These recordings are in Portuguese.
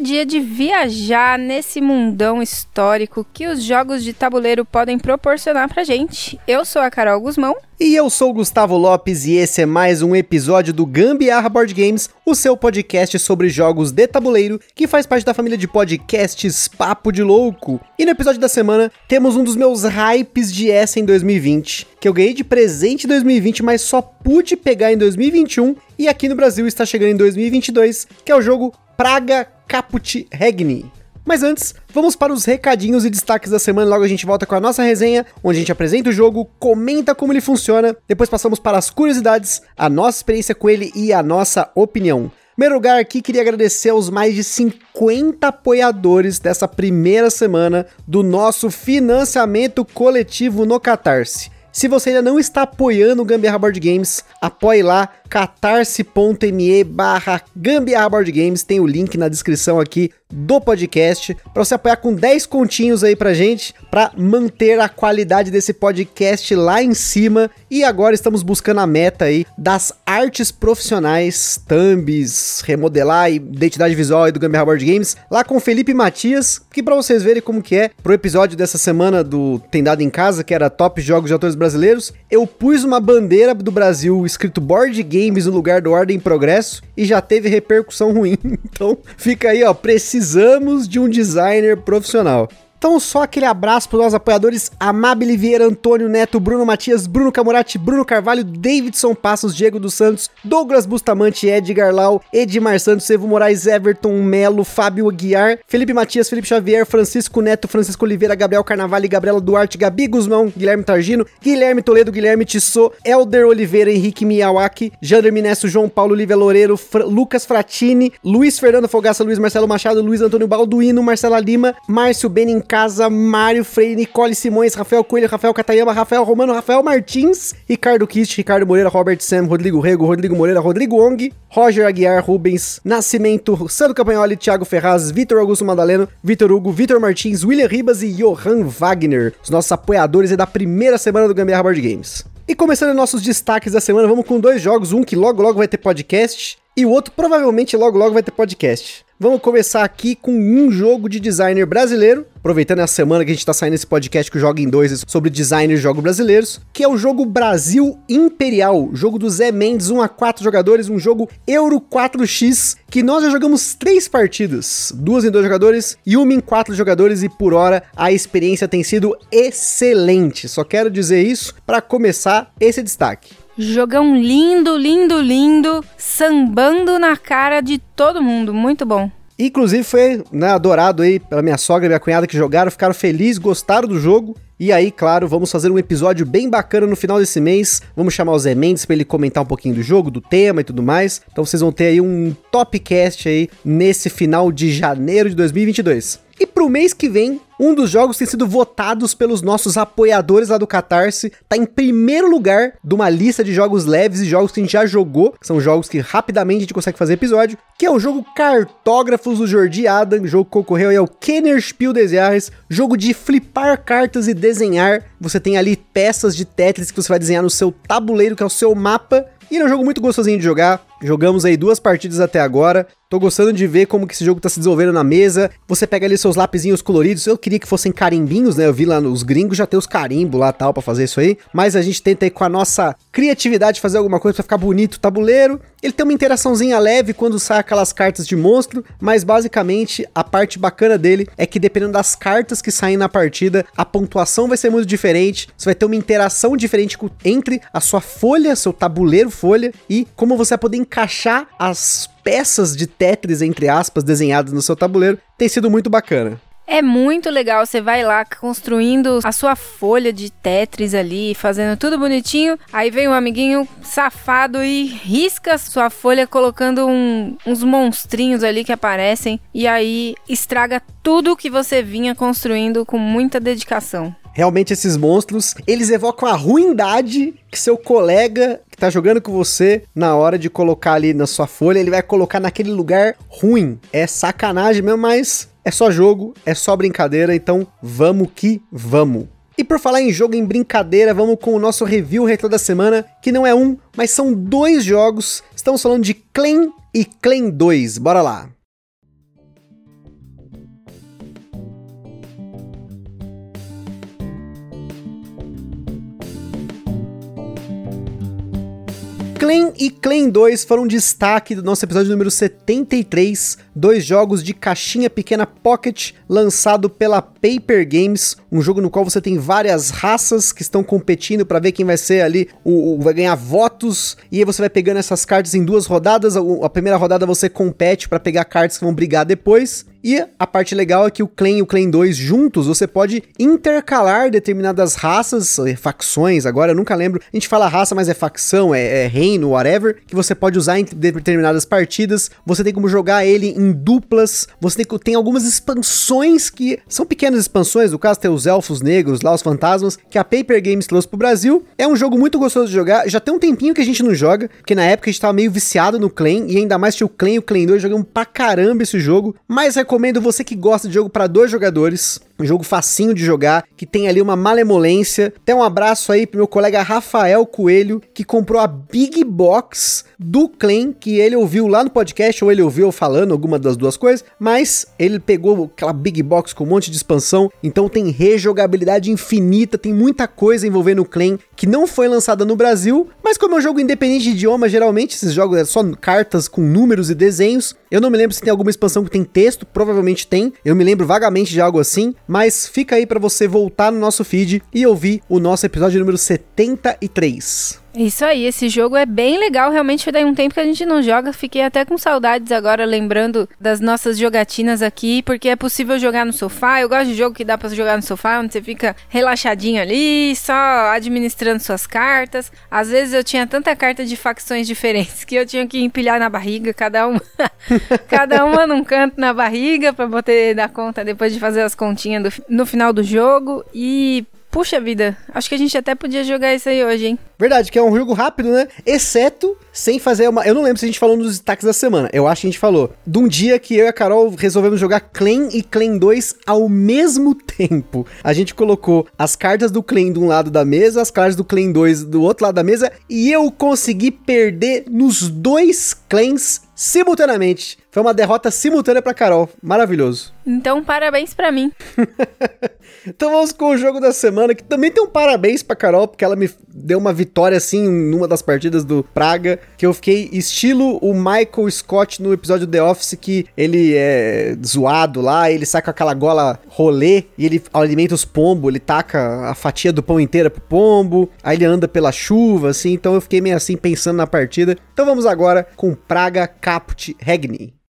Dia de viajar nesse mundão histórico que os jogos de tabuleiro podem proporcionar pra gente. Eu sou a Carol Guzmão. E eu sou o Gustavo Lopes e esse é mais um episódio do Gambiarra Board Games, o seu podcast sobre jogos de tabuleiro que faz parte da família de podcasts Papo de Louco. E no episódio da semana temos um dos meus hypes de essa em 2020, que eu ganhei de presente em 2020, mas só pude pegar em 2021 e aqui no Brasil está chegando em 2022, que é o jogo Praga Caput Regni. Mas antes, vamos para os recadinhos e destaques da semana. Logo a gente volta com a nossa resenha, onde a gente apresenta o jogo, comenta como ele funciona, depois passamos para as curiosidades, a nossa experiência com ele e a nossa opinião. Primeiro lugar aqui, queria agradecer aos mais de 50 apoiadores dessa primeira semana do nosso financiamento coletivo no Catarse. Se você ainda não está apoiando o Gambiarra Board Games, apoie lá catarse.me barra Gambiarra Games, tem o link na descrição aqui do podcast, para você apoiar com 10 continhos aí pra gente, para manter a qualidade desse podcast lá em cima. E agora estamos buscando a meta aí das artes profissionais, thumbs, remodelar e identidade visual aí do Gambiarra Board Games, lá com Felipe Matias, que para vocês verem como que é, pro episódio dessa semana do Tem Dado em Casa, que era Top Jogos de Autores Brasileiros, eu pus uma bandeira do Brasil escrito Board Games no lugar do Ordem Progresso e já teve repercussão ruim. Então fica aí, ó, precisamos de um designer profissional. Então, só aquele abraço para os nossos apoiadores: Amabile Vieira, Antônio Neto, Bruno Matias, Bruno Camurati, Bruno Carvalho, Davidson Passos, Diego dos Santos, Douglas Bustamante, Edgar Lau, Edmar Santos, Evo Moraes, Everton Melo, Fábio Aguiar, Felipe Matias, Felipe Xavier, Francisco Neto, Francisco Oliveira, Gabriel Carnavale, Gabriela Duarte, Gabi Guzmão, Guilherme Targino, Guilherme Toledo, Guilherme Tissot, Elder Oliveira, Henrique Miyawaki, Jander Minesso, João Paulo, Lívia Loureiro, Lucas Fratini, Luiz Fernando Fogaça, Luiz Marcelo Machado, Luiz Antônio Balduino, Marcela Lima, Márcio Benin Casa, Mário Freire, Nicole Simões, Rafael Coelho, Rafael Catayama, Rafael Romano, Rafael Martins, Ricardo Kist, Ricardo Moreira, Robert Sam, Rodrigo Rego, Rodrigo Moreira, Rodrigo Ong, Roger Aguiar, Rubens, Nascimento, Sandro Campagnoli, Thiago Ferraz, Vitor Augusto Madaleno, Vitor Hugo, Vitor Martins, William Ribas e Johan Wagner, os nossos apoiadores da primeira semana do Gambiarra Board Games. E começando nossos destaques da semana, vamos com dois jogos, um que logo logo vai ter podcast e o outro provavelmente logo logo vai ter podcast. Vamos começar aqui com um jogo de designer brasileiro, aproveitando a semana que a gente tá saindo esse podcast que joga em dois sobre designer de jogos brasileiros, que é o jogo Brasil Imperial, jogo do Zé Mendes, 1 a 4 jogadores, um jogo Euro 4X, que nós já jogamos três partidas, duas em dois jogadores e uma em quatro jogadores, e por hora a experiência tem sido excelente. Só quero dizer isso para começar esse destaque. Jogão lindo, lindo, lindo, sambando na cara de todo mundo, muito bom. Inclusive foi né, adorado aí pela minha sogra e minha cunhada que jogaram, ficaram felizes, gostaram do jogo. E aí, claro, vamos fazer um episódio bem bacana no final desse mês. Vamos chamar o Zé Mendes para ele comentar um pouquinho do jogo, do tema e tudo mais. Então vocês vão ter aí um topcast aí nesse final de janeiro de 2022. E pro mês que vem, um dos jogos tem sido votados pelos nossos apoiadores lá do Catarse. Tá em primeiro lugar de uma lista de jogos leves e jogos que a gente já jogou. São jogos que rapidamente a gente consegue fazer episódio. Que é o jogo Cartógrafos do Jordi Adam. Jogo que concorreu aí ao Kenner Spiel des Jahres. Jogo de flipar cartas e desenhar. Você tem ali peças de Tetris que você vai desenhar no seu tabuleiro, que é o seu mapa. E é um jogo muito gostosinho de jogar. Jogamos aí duas partidas até agora. Tô gostando de ver como que esse jogo tá se desenvolvendo na mesa. Você pega ali seus lapisinhos coloridos. Eu queria que fossem carimbinhos, né? Eu vi lá nos gringos já tem os carimbos lá tal para fazer isso aí. Mas a gente tenta aí com a nossa criatividade fazer alguma coisa para ficar bonito o tabuleiro. Ele tem uma interaçãozinha leve quando sai aquelas cartas de monstro, mas basicamente a parte bacana dele é que dependendo das cartas que saem na partida, a pontuação vai ser muito diferente. Você vai ter uma interação diferente entre a sua folha, seu tabuleiro folha e como você vai poder encaixar as peças de Tetris, entre aspas, desenhadas no seu tabuleiro, tem sido muito bacana. É muito legal, você vai lá construindo a sua folha de Tetris ali, fazendo tudo bonitinho. Aí vem um amiguinho safado e risca sua folha colocando um, uns monstrinhos ali que aparecem e aí estraga tudo que você vinha construindo com muita dedicação. Realmente esses monstros, eles evocam a ruindade que seu colega tá jogando com você, na hora de colocar ali na sua folha, ele vai colocar naquele lugar ruim. É sacanagem mesmo, mas é só jogo, é só brincadeira, então vamos que vamos. E por falar em jogo em brincadeira, vamos com o nosso review retro da semana, que não é um, mas são dois jogos. Estamos falando de Clan e Clan 2. Bora lá. Clan e Clan 2 foram destaque do nosso episódio número 73, dois jogos de caixinha pequena Pocket lançado pela Paper Games, um jogo no qual você tem várias raças que estão competindo para ver quem vai ser ali, o, o, vai ganhar votos, e aí você vai pegando essas cartas em duas rodadas, a, a primeira rodada você compete para pegar cartas que vão brigar depois, e a parte legal é que o Clan e o Clan 2 juntos, você pode intercalar determinadas raças, eh, facções, agora eu nunca lembro. A gente fala raça, mas é facção, é, é reino, whatever, que você pode usar em determinadas partidas. Você tem como jogar ele em duplas. Você tem, tem algumas expansões que são pequenas expansões, no caso tem os elfos negros, lá os fantasmas, que a Paper Games trouxe pro Brasil. É um jogo muito gostoso de jogar. Já tem um tempinho que a gente não joga, porque na época a gente tava meio viciado no Clan, e ainda mais tinha o Clan e o Clan 2, jogamos pra caramba esse jogo. Mas recomendo você que gosta de jogo para dois jogadores, um jogo facinho de jogar, que tem ali uma malemolência. Até um abraço aí pro meu colega Rafael Coelho, que comprou a Big Box do Clan, que ele ouviu lá no podcast, ou ele ouviu falando alguma das duas coisas, mas ele pegou aquela Big Box com um monte de expansão, então tem rejogabilidade infinita, tem muita coisa envolvendo o Clan que não foi lançada no Brasil, mas como é um jogo independente de idioma, geralmente esses jogos é só cartas com números e desenhos. Eu não me lembro se tem alguma expansão que tem texto, provavelmente tem. Eu me lembro vagamente de algo assim, mas fica aí para você voltar no nosso feed e ouvir o nosso episódio número 73. Isso aí, esse jogo é bem legal, realmente daí um tempo que a gente não joga, fiquei até com saudades agora lembrando das nossas jogatinas aqui, porque é possível jogar no sofá, eu gosto de jogo que dá para jogar no sofá, onde você fica relaxadinho ali, só administrando suas cartas. Às vezes eu tinha tanta carta de facções diferentes que eu tinha que empilhar na barriga, cada uma, cada uma num canto na barriga para poder dar conta depois de fazer as continhas do, no final do jogo. E Puxa vida, acho que a gente até podia jogar isso aí hoje, hein? Verdade, que é um jogo rápido, né? Exceto sem fazer uma. Eu não lembro se a gente falou nos destaques da semana. Eu acho que a gente falou. De um dia que eu e a Carol resolvemos jogar Clan e Clan 2 ao mesmo tempo. A gente colocou as cartas do Clan de um lado da mesa, as cartas do Clan 2 do outro lado da mesa, e eu consegui perder nos dois clans simultaneamente. Foi uma derrota simultânea para Carol. Maravilhoso. Então, parabéns para mim. então vamos com o jogo da semana, que também tem um parabéns pra Carol, porque ela me deu uma vitória assim numa das partidas do Praga, que eu fiquei estilo o Michael Scott no episódio The Office, que ele é zoado lá, ele sai com aquela gola rolê e ele alimenta os pombos, ele taca a fatia do pão inteira pro pombo, aí ele anda pela chuva, assim, então eu fiquei meio assim pensando na partida. Então vamos agora com Praga Caput Regni.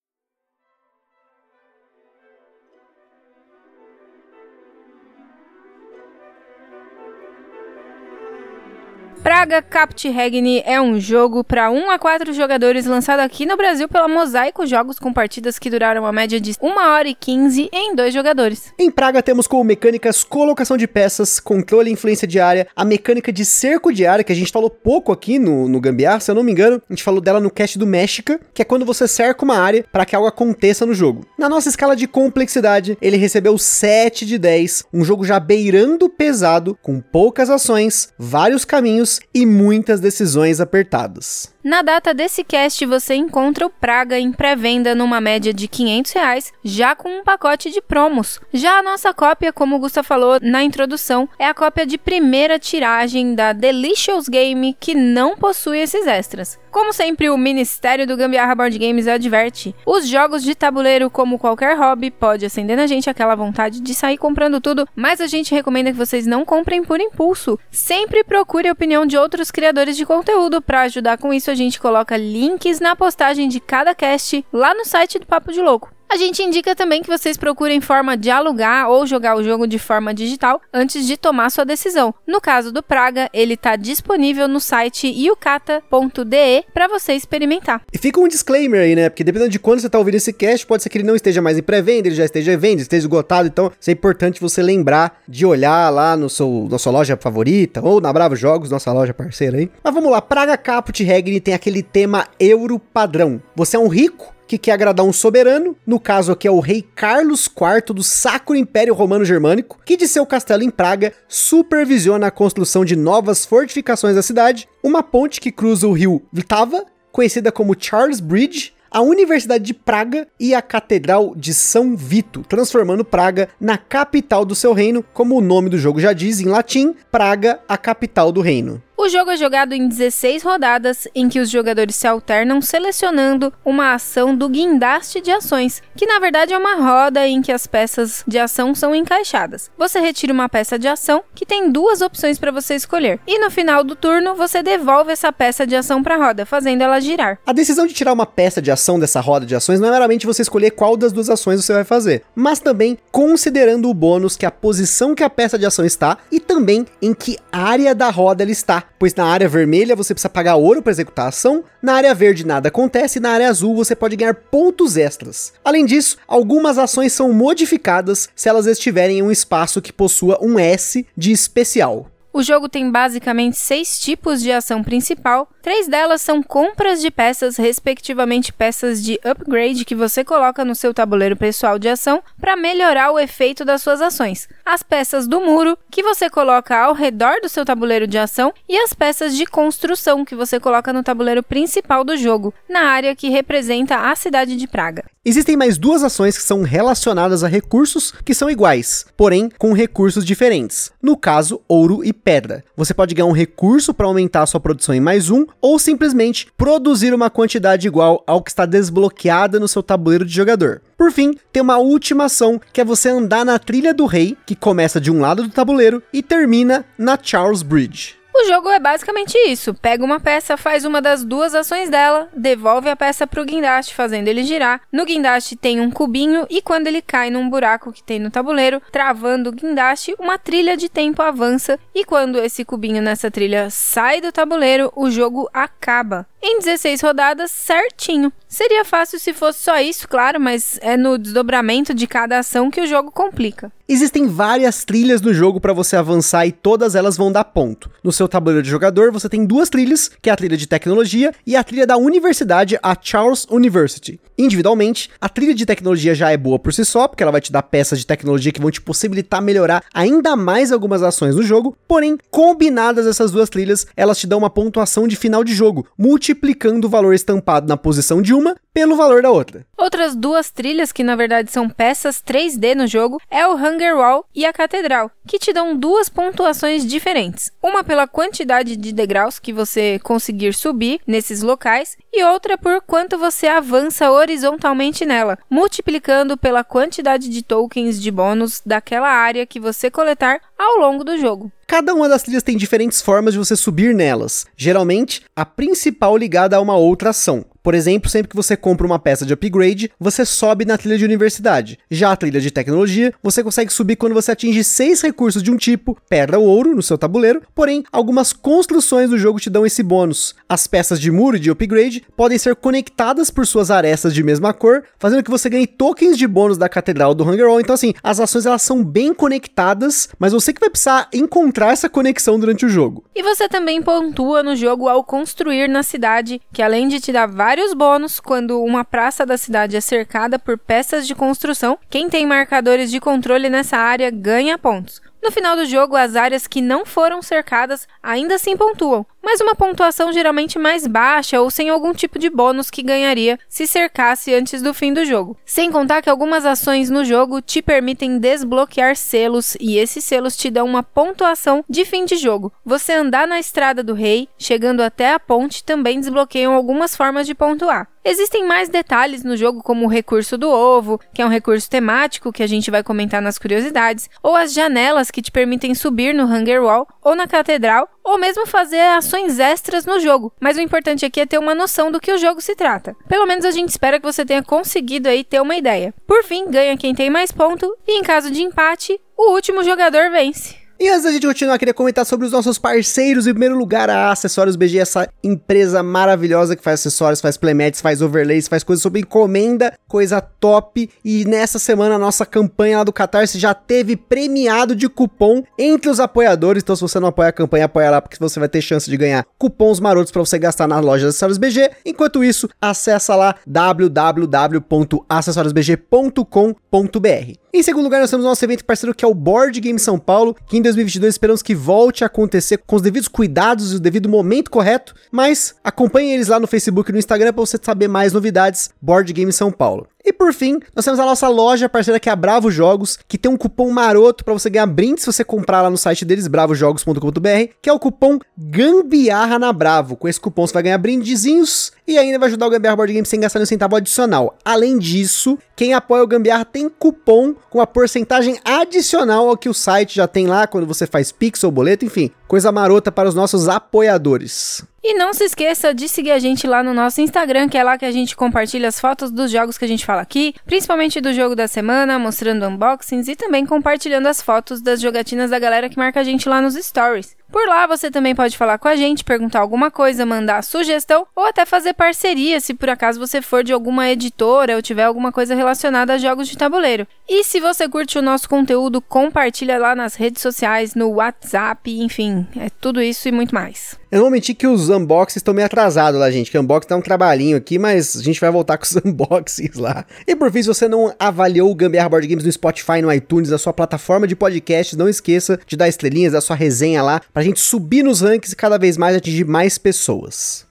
Praga Capt Regni é um jogo para 1 a 4 jogadores lançado aqui no Brasil pela Mosaico Jogos com partidas que duraram uma média de 1 hora e 15 em dois jogadores. Em Praga temos como mecânicas colocação de peças, controle e influência de área, a mecânica de cerco de área, que a gente falou pouco aqui no, no Gambiar, se eu não me engano, a gente falou dela no cast do México, que é quando você cerca uma área para que algo aconteça no jogo. Na nossa escala de complexidade, ele recebeu 7 de 10, um jogo já beirando pesado, com poucas ações, vários caminhos e muitas decisões apertadas. Na data desse cast, você encontra o Praga em pré-venda numa média de 500 reais, já com um pacote de promos. Já a nossa cópia, como o Gusta falou na introdução, é a cópia de primeira tiragem da Delicious Game, que não possui esses extras. Como sempre, o Ministério do Gambiarra Board Games adverte: os jogos de tabuleiro, como qualquer hobby, pode acender na gente aquela vontade de sair comprando tudo, mas a gente recomenda que vocês não comprem por impulso. Sempre procure a opinião de outros criadores de conteúdo para ajudar com isso. A gente coloca links na postagem de cada cast lá no site do Papo de Louco. A gente indica também que vocês procurem forma de alugar ou jogar o jogo de forma digital antes de tomar sua decisão. No caso do Praga, ele está disponível no site yukata.de para você experimentar. E fica um disclaimer aí, né? Porque dependendo de quando você tá ouvindo esse cast, pode ser que ele não esteja mais em pré-venda, ele já esteja em venda, esteja esgotado. Então, é importante você lembrar de olhar lá no seu, na sua loja favorita ou na Bravo Jogos, nossa loja parceira aí. Mas vamos lá, Praga Caput Regni tem aquele tema euro padrão. Você é um rico que quer agradar um soberano, no caso aqui é o rei Carlos IV do Sacro Império Romano Germânico, que de seu castelo em Praga supervisiona a construção de novas fortificações da cidade, uma ponte que cruza o rio Vltava, conhecida como Charles Bridge, a Universidade de Praga e a Catedral de São Vito, transformando Praga na capital do seu reino, como o nome do jogo já diz em latim, Praga, a capital do reino. O jogo é jogado em 16 rodadas, em que os jogadores se alternam selecionando uma ação do guindaste de ações, que na verdade é uma roda em que as peças de ação são encaixadas. Você retira uma peça de ação que tem duas opções para você escolher, e no final do turno você devolve essa peça de ação para a roda, fazendo ela girar. A decisão de tirar uma peça de ação dessa roda de ações não é meramente você escolher qual das duas ações você vai fazer, mas também considerando o bônus que a posição que a peça de ação está e também em que área da roda ela está pois na área vermelha você precisa pagar ouro para executar a ação, na área verde nada acontece e na área azul você pode ganhar pontos extras. Além disso, algumas ações são modificadas se elas estiverem em um espaço que possua um S de especial. O jogo tem basicamente seis tipos de ação principal. Três delas são compras de peças, respectivamente peças de upgrade que você coloca no seu tabuleiro pessoal de ação para melhorar o efeito das suas ações. As peças do muro, que você coloca ao redor do seu tabuleiro de ação, e as peças de construção, que você coloca no tabuleiro principal do jogo, na área que representa a cidade de Praga. Existem mais duas ações que são relacionadas a recursos que são iguais, porém com recursos diferentes. No caso, ouro e pedra. Você pode ganhar um recurso para aumentar a sua produção em mais um, ou simplesmente produzir uma quantidade igual ao que está desbloqueada no seu tabuleiro de jogador. Por fim, tem uma última ação que é você andar na trilha do rei, que começa de um lado do tabuleiro e termina na Charles Bridge. O jogo é basicamente isso: pega uma peça, faz uma das duas ações dela, devolve a peça pro guindaste, fazendo ele girar. No guindaste tem um cubinho e quando ele cai num buraco que tem no tabuleiro, travando o guindaste, uma trilha de tempo avança e quando esse cubinho nessa trilha sai do tabuleiro, o jogo acaba em 16 rodadas certinho. Seria fácil se fosse só isso, claro, mas é no desdobramento de cada ação que o jogo complica. Existem várias trilhas no jogo para você avançar e todas elas vão dar ponto. No seu tabuleiro de jogador, você tem duas trilhas, que é a trilha de tecnologia e a trilha da universidade, a Charles University. Individualmente, a trilha de tecnologia já é boa por si só, porque ela vai te dar peças de tecnologia que vão te possibilitar melhorar ainda mais algumas ações no jogo, porém, combinadas essas duas trilhas, elas te dão uma pontuação de final de jogo, multiplicando o valor estampado na posição de uma pelo valor da outra. Outras duas trilhas, que na verdade são peças 3D no jogo, é o Hunger Wall e a Catedral, que te dão duas pontuações diferentes. Uma pela quantidade de degraus que você conseguir subir nesses locais, e outra por quanto você avança horizontalmente nela, multiplicando pela quantidade de tokens de bônus daquela área que você coletar ao longo do jogo. Cada uma das trilhas tem diferentes formas de você subir nelas. Geralmente, a principal ligada a uma outra ação. Por exemplo, sempre que você compra uma peça de upgrade, você sobe na trilha de universidade. Já a trilha de tecnologia, você consegue subir quando você atinge seis recursos de um tipo, pedra ou ouro, no seu tabuleiro. Porém, algumas construções do jogo te dão esse bônus. As peças de muro e de upgrade podem ser conectadas por suas arestas de mesma cor, fazendo que você ganhe tokens de bônus da Catedral do Hunger Wall. Então, assim, as ações elas são bem conectadas, mas você que vai precisar encontrar essa conexão durante o jogo. E você também pontua no jogo ao construir na cidade, que além de te dar vários bônus quando uma praça da cidade é cercada por peças de construção, quem tem marcadores de controle nessa área ganha pontos. No final do jogo, as áreas que não foram cercadas ainda assim pontuam, mas uma pontuação geralmente mais baixa ou sem algum tipo de bônus que ganharia se cercasse antes do fim do jogo. Sem contar que algumas ações no jogo te permitem desbloquear selos e esses selos te dão uma pontuação de fim de jogo. Você andar na estrada do rei, chegando até a ponte, também desbloqueiam algumas formas de pontuar. Existem mais detalhes no jogo, como o recurso do ovo, que é um recurso temático que a gente vai comentar nas curiosidades, ou as janelas que te permitem subir no Hunger Wall ou na catedral, ou mesmo fazer ações extras no jogo. Mas o importante aqui é ter uma noção do que o jogo se trata. Pelo menos a gente espera que você tenha conseguido aí ter uma ideia. Por fim, ganha quem tem mais ponto e em caso de empate, o último jogador vence. E antes da gente continuar, queria comentar sobre os nossos parceiros. Em primeiro lugar, a Acessórios BG, essa empresa maravilhosa que faz acessórios, faz playmats, faz overlays, faz coisas sob encomenda, coisa top. E nessa semana, a nossa campanha lá do Catarse já teve premiado de cupom entre os apoiadores. Então, se você não apoia a campanha, apoia lá, porque você vai ter chance de ganhar cupons marotos para você gastar na loja de Acessórios BG. Enquanto isso, acessa lá www.acessoriosbg.com.br. Em segundo lugar, nós temos o nosso evento parceiro que é o Board Game São Paulo, que em 2022 esperamos que volte a acontecer com os devidos cuidados e o devido momento correto, mas acompanhe eles lá no Facebook e no Instagram para você saber mais novidades Board Game São Paulo. E por fim, nós temos a nossa loja parceira que é a Bravo Jogos, que tem um cupom maroto para você ganhar brinde se você comprar lá no site deles, bravojogos.com.br, que é o cupom Gambiarra na Bravo. Com esse cupom você vai ganhar brindezinhos e ainda vai ajudar o Gambiarra Board Game sem gastar nenhum centavo adicional. Além disso, quem apoia o Gambiarra tem cupom com a porcentagem adicional ao que o site já tem lá quando você faz Pix ou boleto, enfim, coisa marota para os nossos apoiadores. E não se esqueça de seguir a gente lá no nosso Instagram, que é lá que a gente compartilha as fotos dos jogos que a gente fala aqui, principalmente do jogo da semana, mostrando unboxings e também compartilhando as fotos das jogatinas da galera que marca a gente lá nos stories. Por lá você também pode falar com a gente, perguntar alguma coisa, mandar sugestão ou até fazer parceria se por acaso você for de alguma editora ou tiver alguma coisa relacionada a jogos de tabuleiro. E se você curte o nosso conteúdo, compartilha lá nas redes sociais, no WhatsApp, enfim, é tudo isso e muito mais. Eu não vou que os unboxings estão meio atrasados lá, gente. Que unboxing dá um trabalhinho aqui, mas a gente vai voltar com os unboxings lá. E por fim, se você não avaliou o Gambiarra Board Games no Spotify, no iTunes, na sua plataforma de podcast, não esqueça de dar estrelinhas, dar sua resenha lá, pra gente subir nos rankings e cada vez mais atingir mais pessoas.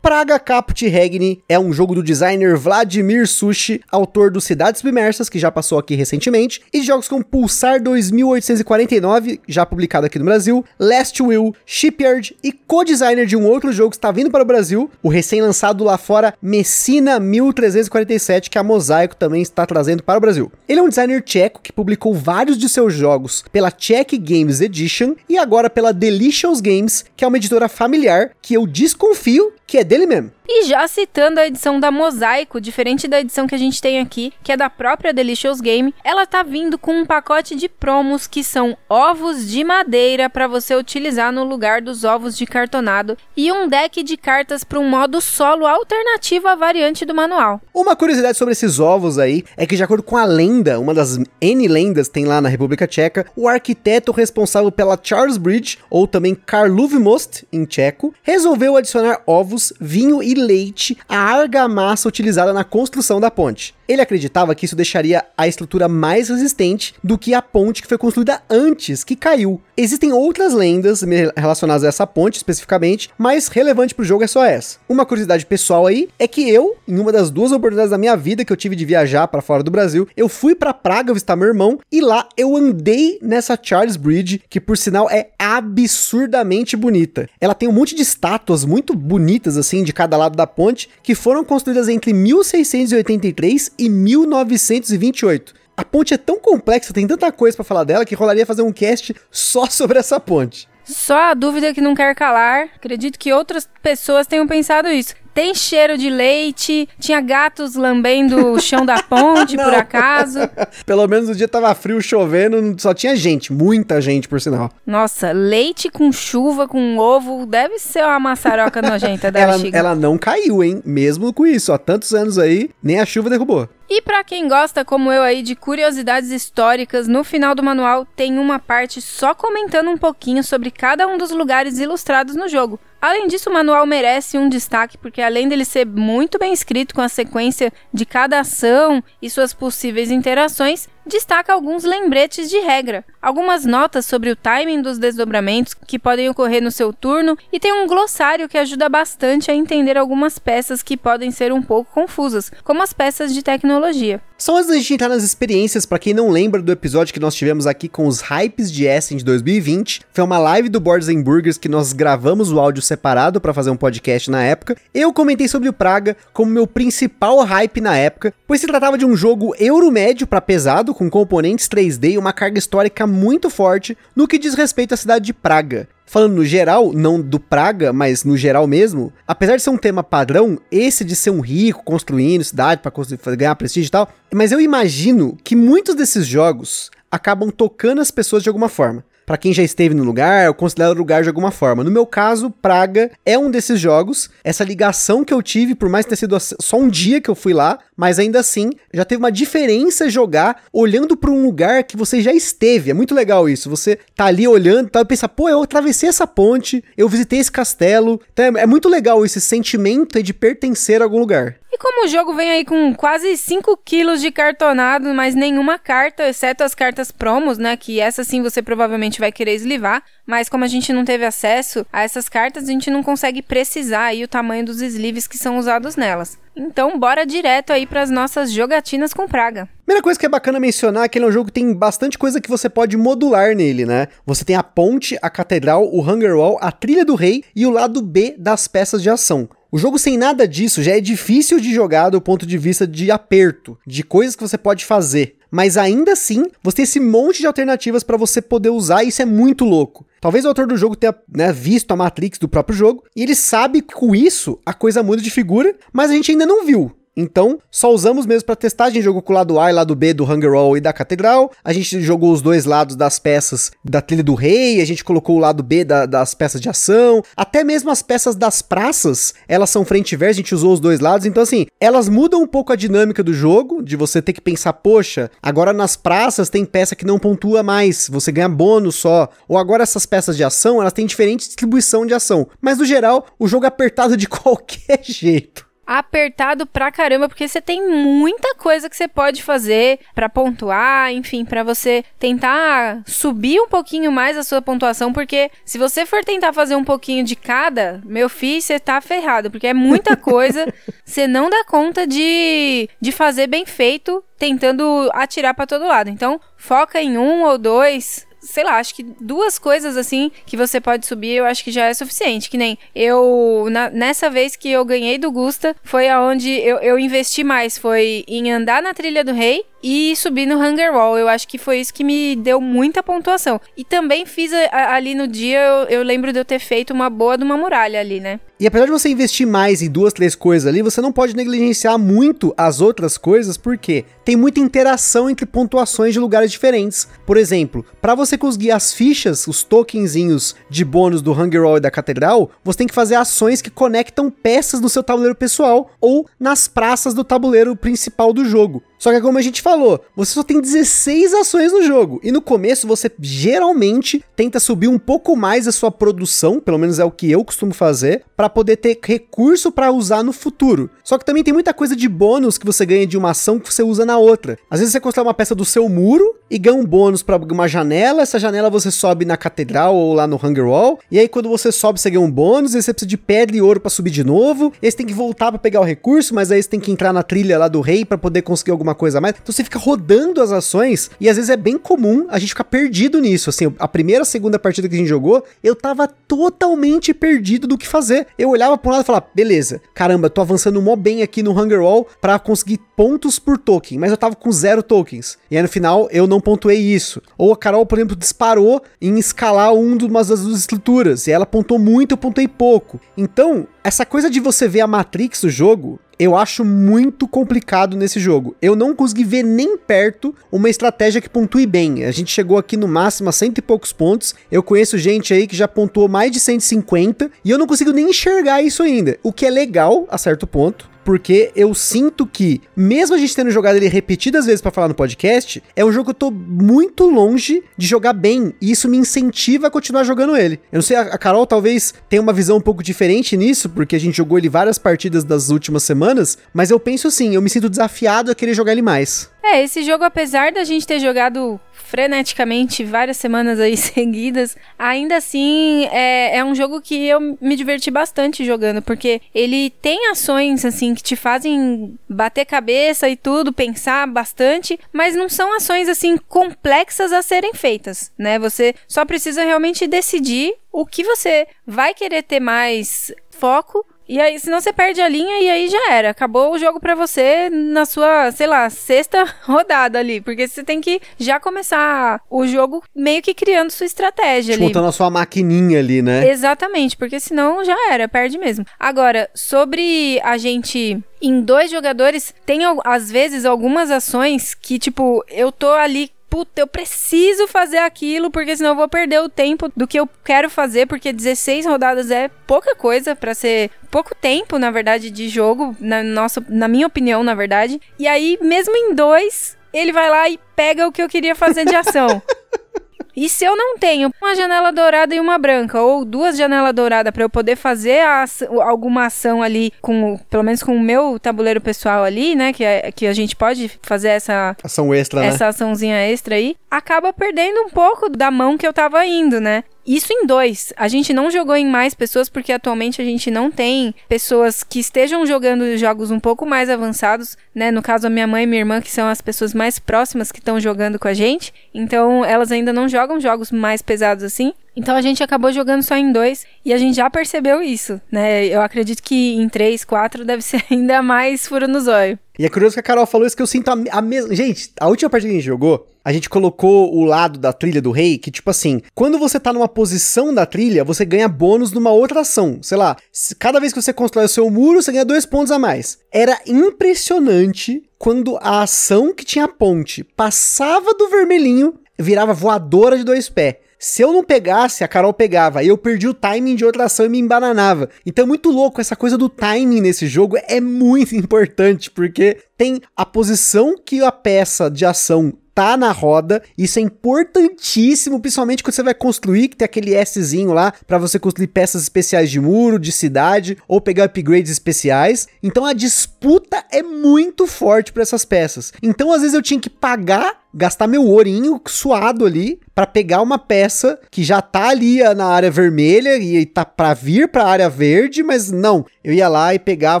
Praga Caput Regni é um jogo do designer Vladimir Sushi, autor do Cidades Submersas, que já passou aqui recentemente, e jogos como Pulsar 2849, já publicado aqui no Brasil, Last Will, Shipyard e co-designer de um outro jogo que está vindo para o Brasil, o recém-lançado lá fora Messina 1347, que a Mosaico também está trazendo para o Brasil. Ele é um designer tcheco que publicou vários de seus jogos pela Czech Games Edition e agora pela Delicious Games, que é uma editora familiar que eu desconfio que é dele mesmo. E já citando a edição da Mosaico, diferente da edição que a gente tem aqui, que é da própria Delicious Game, ela tá vindo com um pacote de promos que são ovos de madeira para você utilizar no lugar dos ovos de cartonado e um deck de cartas para um modo solo alternativo à variante do manual. Uma curiosidade sobre esses ovos aí é que de acordo com a lenda, uma das N lendas tem lá na República Tcheca, o arquiteto responsável pela Charles Bridge, ou também Karlov Most em tcheco, resolveu adicionar ovos, vinho e leite à argamassa utilizada na construção da ponte. Ele acreditava que isso deixaria a estrutura mais resistente do que a ponte que foi construída antes, que caiu. Existem outras lendas relacionadas a essa ponte especificamente, mas relevante pro jogo é só essa. Uma curiosidade pessoal aí é que eu, em uma das duas oportunidades da minha vida que eu tive de viajar para fora do Brasil, eu fui para Praga visitar meu irmão e lá eu andei nessa Charles Bridge, que por sinal é absurdamente bonita. Ela tem um monte de estátuas muito bonitas assim de cada lado da ponte que foram construídas entre 1683 e 1928. A ponte é tão complexa, tem tanta coisa para falar dela que rolaria fazer um cast só sobre essa ponte. Só a dúvida que não quer calar. Acredito que outras pessoas tenham pensado isso tem cheiro de leite, tinha gatos lambendo o chão da ponte, por acaso. Pelo menos o dia tava frio, chovendo, só tinha gente, muita gente, por sinal. Nossa, leite com chuva, com ovo, deve ser uma maçaroca nojenta da ela, ela não caiu, hein? Mesmo com isso, há tantos anos aí, nem a chuva derrubou. E para quem gosta, como eu aí, de curiosidades históricas, no final do manual tem uma parte só comentando um pouquinho sobre cada um dos lugares ilustrados no jogo. Além disso, o manual merece um destaque porque além dele ser muito bem escrito com a sequência de cada ação e suas possíveis interações, destaca alguns lembretes de regra, algumas notas sobre o timing dos desdobramentos que podem ocorrer no seu turno e tem um glossário que ajuda bastante a entender algumas peças que podem ser um pouco confusas, como as peças de tecnologia. Só antes da gente entrar nas experiências, para quem não lembra do episódio que nós tivemos aqui com os hypes de Essen de 2020, foi uma live do Boards and Burgers que nós gravamos o áudio separado para fazer um podcast na época. Eu comentei sobre o Praga como meu principal hype na época, pois se tratava de um jogo euro médio para pesado, com componentes 3D e uma carga histórica muito forte no que diz respeito à cidade de Praga. Falando no geral, não do Praga, mas no geral mesmo, apesar de ser um tema padrão, esse de ser um rico construindo cidade para ganhar prestígio e tal, mas eu imagino que muitos desses jogos acabam tocando as pessoas de alguma forma para quem já esteve no lugar, ou considera o lugar de alguma forma. No meu caso, Praga é um desses jogos. Essa ligação que eu tive, por mais ter sido só um dia que eu fui lá, mas ainda assim já teve uma diferença jogar olhando para um lugar que você já esteve. É muito legal isso. Você tá ali olhando tá, e pensa, pô, eu atravessei essa ponte, eu visitei esse castelo. Então é, é muito legal esse sentimento de pertencer a algum lugar. E como o jogo vem aí com quase 5 quilos de cartonado, mas nenhuma carta, exceto as cartas promos, né? Que essa sim você provavelmente vai querer eslivar. Mas como a gente não teve acesso a essas cartas, a gente não consegue precisar aí o tamanho dos sleeves que são usados nelas. Então, bora direto aí para as nossas jogatinas com praga. Primeira coisa que é bacana mencionar é que ele é um jogo que tem bastante coisa que você pode modular nele, né? Você tem a ponte, a catedral, o Hunger Wall, a trilha do rei e o lado B das peças de ação. O jogo sem nada disso já é difícil de jogar do ponto de vista de aperto, de coisas que você pode fazer. Mas ainda assim, você tem esse monte de alternativas para você poder usar e isso é muito louco. Talvez o autor do jogo tenha né, visto a Matrix do próprio jogo e ele sabe que com isso a coisa muda de figura, mas a gente ainda não viu. Então, só usamos mesmo para testar. A gente jogou com o lado A e lado B do Hunger Wall e da Catedral. A gente jogou os dois lados das peças da Trilha do Rei. A gente colocou o lado B da, das peças de ação. Até mesmo as peças das praças, elas são frente e verso. A gente usou os dois lados. Então, assim, elas mudam um pouco a dinâmica do jogo. De você ter que pensar, poxa, agora nas praças tem peça que não pontua mais. Você ganha bônus só. Ou agora essas peças de ação, elas têm diferente distribuição de ação. Mas no geral, o jogo é apertado de qualquer jeito apertado pra caramba, porque você tem muita coisa que você pode fazer para pontuar, enfim, para você tentar subir um pouquinho mais a sua pontuação, porque se você for tentar fazer um pouquinho de cada, meu filho, você tá ferrado, porque é muita coisa, você não dá conta de, de fazer bem feito, tentando atirar para todo lado. Então, foca em um ou dois sei lá, acho que duas coisas assim que você pode subir, eu acho que já é suficiente. Que nem eu, na, nessa vez que eu ganhei do Gusta, foi aonde eu, eu investi mais. Foi em andar na trilha do rei e subir no Hunger Wall. Eu acho que foi isso que me deu muita pontuação. E também fiz a, ali no dia, eu, eu, lembro de eu ter feito uma boa de uma muralha ali, né? E apesar de você investir mais em duas, três coisas ali, você não pode negligenciar muito as outras coisas, porque tem muita interação entre pontuações de lugares diferentes. Por exemplo, para você conseguir as fichas, os tokenzinhos de bônus do Hunger Wall e da Catedral, você tem que fazer ações que conectam peças no seu tabuleiro pessoal ou nas praças do tabuleiro principal do jogo. Só que como a gente falou, você só tem 16 ações no jogo. E no começo você geralmente tenta subir um pouco mais a sua produção, pelo menos é o que eu costumo fazer, para poder ter recurso para usar no futuro. Só que também tem muita coisa de bônus que você ganha de uma ação que você usa na outra. Às vezes você constrói uma peça do seu muro e ganha um bônus para uma janela, essa janela você sobe na catedral ou lá no Hunger Wall, e aí quando você sobe você ganha um bônus, e você precisa de pedra e ouro para subir de novo, e você tem que voltar para pegar o recurso, mas aí você tem que entrar na trilha lá do rei para poder conseguir alguma alguma coisa a mais. Então você fica rodando as ações e às vezes é bem comum a gente ficar perdido nisso. Assim, a primeira, segunda partida que a gente jogou, eu tava totalmente perdido do que fazer. Eu olhava para um lado e falava, beleza, caramba, tô avançando mó bem aqui no Hunger Wall para conseguir pontos por token, mas eu tava com zero tokens. E aí no final eu não pontuei isso. Ou a Carol, por exemplo, disparou em escalar um de umas das duas estruturas e ela pontou muito, eu pontei pouco. Então, essa coisa de você ver a Matrix do jogo, eu acho muito complicado nesse jogo. Eu não consegui ver nem perto uma estratégia que pontue bem. A gente chegou aqui no máximo a cento e poucos pontos. Eu conheço gente aí que já pontuou mais de 150 e eu não consigo nem enxergar isso ainda. O que é legal a certo ponto porque eu sinto que, mesmo a gente tendo jogado ele repetidas vezes para falar no podcast, é um jogo que eu tô muito longe de jogar bem, e isso me incentiva a continuar jogando ele. Eu não sei, a Carol talvez tenha uma visão um pouco diferente nisso, porque a gente jogou ele várias partidas das últimas semanas, mas eu penso assim, eu me sinto desafiado a querer jogar ele mais. É, esse jogo, apesar da gente ter jogado freneticamente várias semanas aí seguidas, ainda assim é, é um jogo que eu me diverti bastante jogando, porque ele tem ações assim que te fazem bater cabeça e tudo, pensar bastante, mas não são ações assim complexas a serem feitas, né? Você só precisa realmente decidir o que você vai querer ter mais foco e aí, senão você perde a linha e aí já era. Acabou o jogo para você na sua, sei lá, sexta rodada ali. Porque você tem que já começar o jogo meio que criando sua estratégia ali. Montando a sua maquininha ali, né? Exatamente, porque senão já era, perde mesmo. Agora, sobre a gente em dois jogadores, tem às vezes algumas ações que, tipo, eu tô ali puta, eu preciso fazer aquilo, porque senão eu vou perder o tempo do que eu quero fazer, porque 16 rodadas é pouca coisa para ser pouco tempo, na verdade, de jogo, na nossa, na minha opinião, na verdade. E aí, mesmo em dois, ele vai lá e pega o que eu queria fazer de ação. E se eu não tenho uma janela dourada e uma branca, ou duas janelas douradas para eu poder fazer a, alguma ação ali, com pelo menos com o meu tabuleiro pessoal ali, né? Que, é, que a gente pode fazer essa ação extra, essa né? açãozinha extra aí, acaba perdendo um pouco da mão que eu tava indo, né? Isso em dois. A gente não jogou em mais pessoas porque atualmente a gente não tem pessoas que estejam jogando jogos um pouco mais avançados, né? No caso, a minha mãe e minha irmã, que são as pessoas mais próximas que estão jogando com a gente. Então, elas ainda não jogam jogos mais pesados assim. Então a gente acabou jogando só em dois e a gente já percebeu isso, né? Eu acredito que em três, quatro deve ser ainda mais furo no zóio. E é curioso que a Carol falou isso que eu sinto a, a mesma. Gente, a última partida que a gente jogou, a gente colocou o lado da trilha do rei, que tipo assim, quando você tá numa posição da trilha, você ganha bônus numa outra ação. Sei lá, cada vez que você constrói o seu muro, você ganha dois pontos a mais. Era impressionante quando a ação que tinha ponte passava do vermelhinho, virava voadora de dois pés. Se eu não pegasse, a Carol pegava. E eu perdi o timing de outra ação e me embananava. Então é muito louco. Essa coisa do timing nesse jogo é muito importante, porque tem a posição que a peça de ação tá na roda. Isso é importantíssimo, principalmente quando você vai construir, que tem aquele Szinho lá para você construir peças especiais de muro, de cidade ou pegar upgrades especiais. Então a disputa é muito forte para essas peças. Então às vezes eu tinha que pagar gastar meu ourinho suado ali para pegar uma peça que já tá ali na área vermelha e tá para vir para a área verde, mas não, eu ia lá e pegava,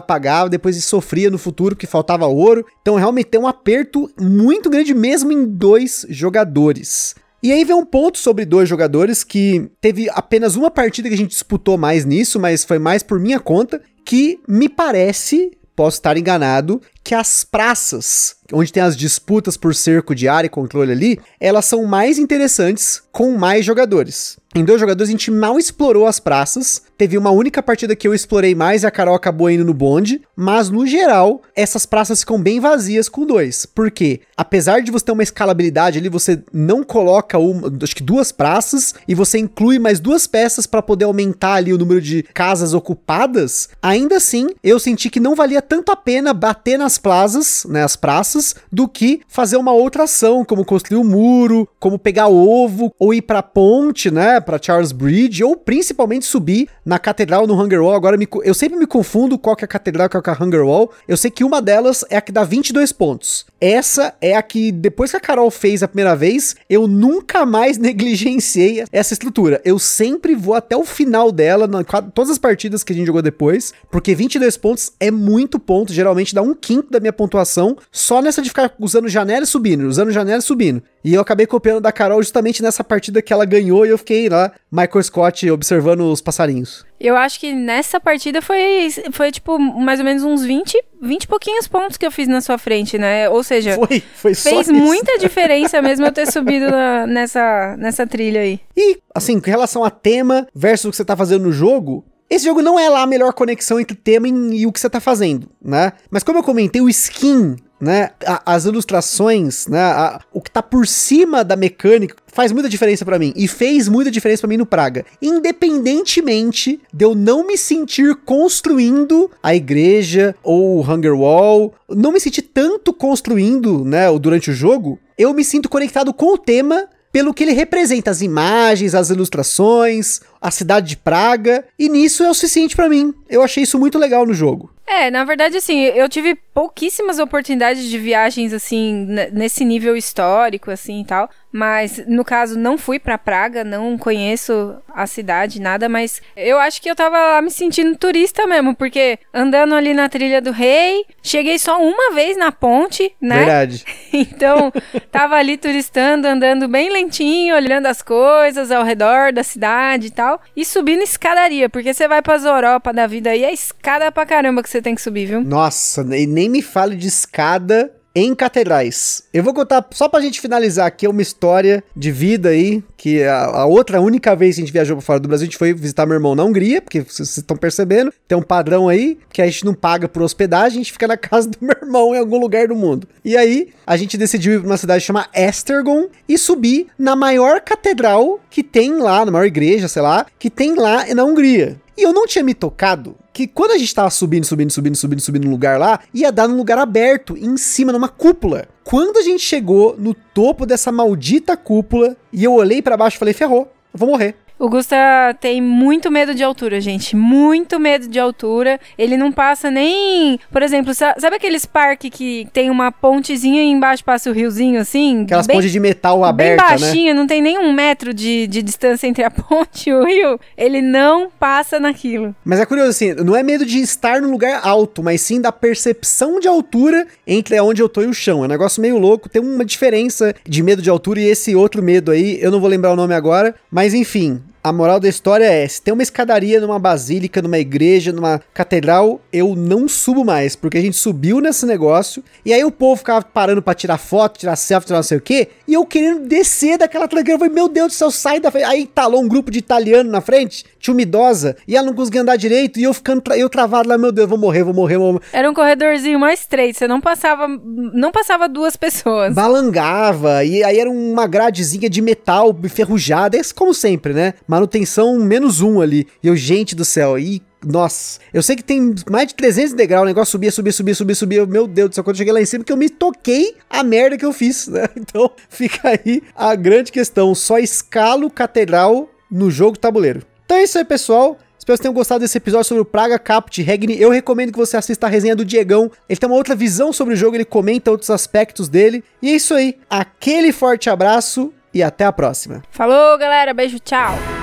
pagava, depois sofria no futuro que faltava ouro. Então realmente tem um aperto muito grande mesmo em dois jogadores. E aí vem um ponto sobre dois jogadores que teve apenas uma partida que a gente disputou mais nisso, mas foi mais por minha conta, que me parece, posso estar enganado, que as praças onde tem as disputas por cerco de área e controle ali, elas são mais interessantes com mais jogadores. Em dois jogadores a gente mal explorou as praças. Teve uma única partida que eu explorei mais e a Carol acabou indo no bonde. Mas no geral, essas praças ficam bem vazias com dois. Por quê? Apesar de você ter uma escalabilidade ali, você não coloca uma, acho que duas praças e você inclui mais duas peças para poder aumentar ali o número de casas ocupadas. Ainda assim, eu senti que não valia tanto a pena bater nas plazas, né, as praças, do que fazer uma outra ação, como construir um muro, como pegar ovo ou ir para ponte, né, para Charles Bridge, ou principalmente subir na catedral no Hunger Wall. Agora me, eu sempre me confundo qual que é a catedral e qual que é a Hunger Wall. Eu sei que uma delas é a que dá 22 pontos. Essa é a que depois que a Carol fez a primeira vez, eu nunca mais negligenciei essa estrutura. Eu sempre vou até o final dela, na, todas as partidas que a gente jogou depois, porque 22 pontos é muito ponto, geralmente dá um quinto da minha pontuação só nessa de ficar usando janela e subindo, usando janela e subindo. E eu acabei copiando da Carol justamente nessa partida que ela ganhou e eu fiquei lá, Michael Scott, observando os passarinhos. Eu acho que nessa partida foi, foi tipo, mais ou menos uns 20, 20 e pouquinhos pontos que eu fiz na sua frente, né? Ou seja, foi, foi fez muita diferença mesmo eu ter subido na, nessa, nessa trilha aí. E, assim, com relação a tema versus o que você tá fazendo no jogo, esse jogo não é lá a melhor conexão entre tema e o que você tá fazendo, né? Mas como eu comentei, o skin né? A, as ilustrações, né? A, o que tá por cima da mecânica faz muita diferença para mim e fez muita diferença para mim no Praga. Independentemente de eu não me sentir construindo a igreja ou o Hunger Wall, não me sentir tanto construindo, né, durante o jogo, eu me sinto conectado com o tema pelo que ele representa, as imagens, as ilustrações, a cidade de Praga, e nisso é o suficiente para mim. Eu achei isso muito legal no jogo. É, na verdade, assim, eu tive pouquíssimas oportunidades de viagens assim nesse nível histórico assim e tal. Mas no caso não fui para Praga, não conheço a cidade nada, mas eu acho que eu tava lá me sentindo turista mesmo, porque andando ali na trilha do rei, cheguei só uma vez na ponte, né? Verdade. então, tava ali turistando, andando bem lentinho, olhando as coisas ao redor da cidade e tal, e subindo escadaria, porque você vai para as Europa da vida aí, é escada pra caramba que você tem que subir, viu? Nossa, e nem me fale de escada em catedrais. Eu vou contar, só pra gente finalizar aqui, uma história de vida aí, que a, a outra única vez que a gente viajou pra fora do Brasil, a gente foi visitar meu irmão na Hungria, porque vocês estão percebendo, tem um padrão aí, que a gente não paga por hospedagem, a gente fica na casa do meu irmão em algum lugar do mundo. E aí, a gente decidiu ir pra uma cidade chamada Estergon e subir na maior catedral que tem lá, na maior igreja, sei lá, que tem lá na Hungria. E eu não tinha me tocado que quando a gente tava subindo, subindo, subindo, subindo, subindo no lugar lá, ia dar num lugar aberto, em cima, numa cúpula. Quando a gente chegou no topo dessa maldita cúpula, e eu olhei para baixo e falei, ferrou, eu vou morrer. O Gusta tem muito medo de altura, gente. Muito medo de altura. Ele não passa nem. Por exemplo, sabe aqueles parques que tem uma pontezinha e embaixo passa o riozinho assim? Aquelas bem, pontes de metal aberta, bem baixinha, né? não tem nem um metro de, de distância entre a ponte e o rio. Ele não passa naquilo. Mas é curioso assim, não é medo de estar num lugar alto, mas sim da percepção de altura entre onde eu tô e o chão. É um negócio meio louco. Tem uma diferença de medo de altura e esse outro medo aí. Eu não vou lembrar o nome agora, mas enfim. A moral da história é: se tem uma escadaria numa basílica, numa igreja, numa catedral, eu não subo mais, porque a gente subiu nesse negócio e aí o povo ficava parando para tirar foto, tirar selfie, tirar não sei o quê, e eu querendo descer daquela tranqueira. Eu falei: Meu Deus do céu, sai da frente. Aí talou um grupo de italiano na frente, tinha uma idosa, e ela não conseguia andar direito, e eu ficando tra eu travado lá: Meu Deus, vou morrer, vou morrer, vou morrer. Era um corredorzinho mais estreito, você não passava, não passava duas pessoas. Balangava, e aí era uma gradezinha de metal enferrujada, é como sempre, né? Manutenção menos um ali. E eu, gente do céu, e nossa, eu sei que tem mais de 300 degraus, o negócio subia, subia, subia, subia, subia. Meu Deus do céu, quando eu cheguei lá em cima, que eu me toquei a merda que eu fiz, né? Então fica aí a grande questão: só escalo catedral no jogo tabuleiro. Então é isso aí, pessoal. Espero que vocês tenham gostado desse episódio sobre o Praga Caput Regni. Eu recomendo que você assista a resenha do Diegão. Ele tem uma outra visão sobre o jogo, ele comenta outros aspectos dele. E é isso aí. Aquele forte abraço e até a próxima. Falou, galera. Beijo, tchau.